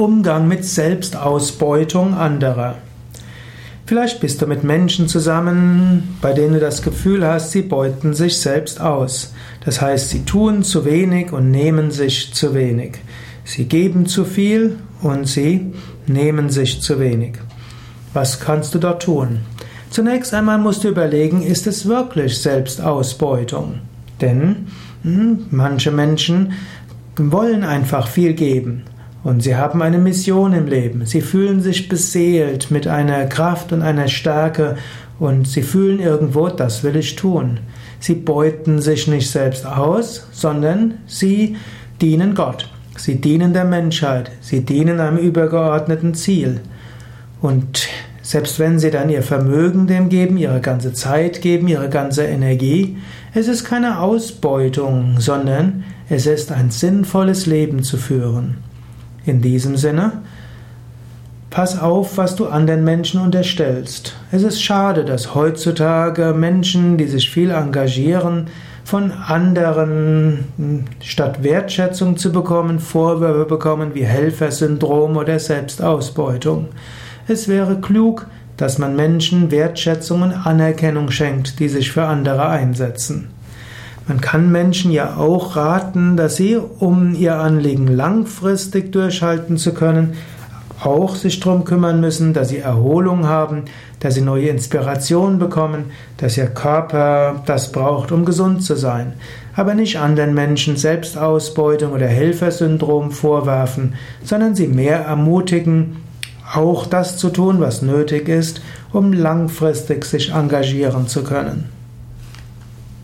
Umgang mit Selbstausbeutung anderer. Vielleicht bist du mit Menschen zusammen, bei denen du das Gefühl hast, sie beuten sich selbst aus. Das heißt, sie tun zu wenig und nehmen sich zu wenig. Sie geben zu viel und sie nehmen sich zu wenig. Was kannst du dort tun? Zunächst einmal musst du überlegen, ist es wirklich Selbstausbeutung? Denn hm, manche Menschen wollen einfach viel geben. Und sie haben eine Mission im Leben. Sie fühlen sich beseelt mit einer Kraft und einer Stärke und sie fühlen irgendwo, das will ich tun. Sie beuten sich nicht selbst aus, sondern sie dienen Gott. Sie dienen der Menschheit. Sie dienen einem übergeordneten Ziel. Und selbst wenn sie dann ihr Vermögen dem geben, ihre ganze Zeit geben, ihre ganze Energie, es ist keine Ausbeutung, sondern es ist ein sinnvolles Leben zu führen. In diesem Sinne, pass auf, was du anderen Menschen unterstellst. Es ist schade, dass heutzutage Menschen, die sich viel engagieren, von anderen, hm, statt Wertschätzung zu bekommen, Vorwürfe bekommen wie Helfersyndrom oder Selbstausbeutung. Es wäre klug, dass man Menschen Wertschätzung und Anerkennung schenkt, die sich für andere einsetzen. Man kann Menschen ja auch raten, dass sie, um ihr Anliegen langfristig durchhalten zu können, auch sich darum kümmern müssen, dass sie Erholung haben, dass sie neue Inspiration bekommen, dass ihr Körper das braucht, um gesund zu sein. Aber nicht anderen Menschen Selbstausbeutung oder Helfersyndrom vorwerfen, sondern sie mehr ermutigen, auch das zu tun, was nötig ist, um langfristig sich engagieren zu können.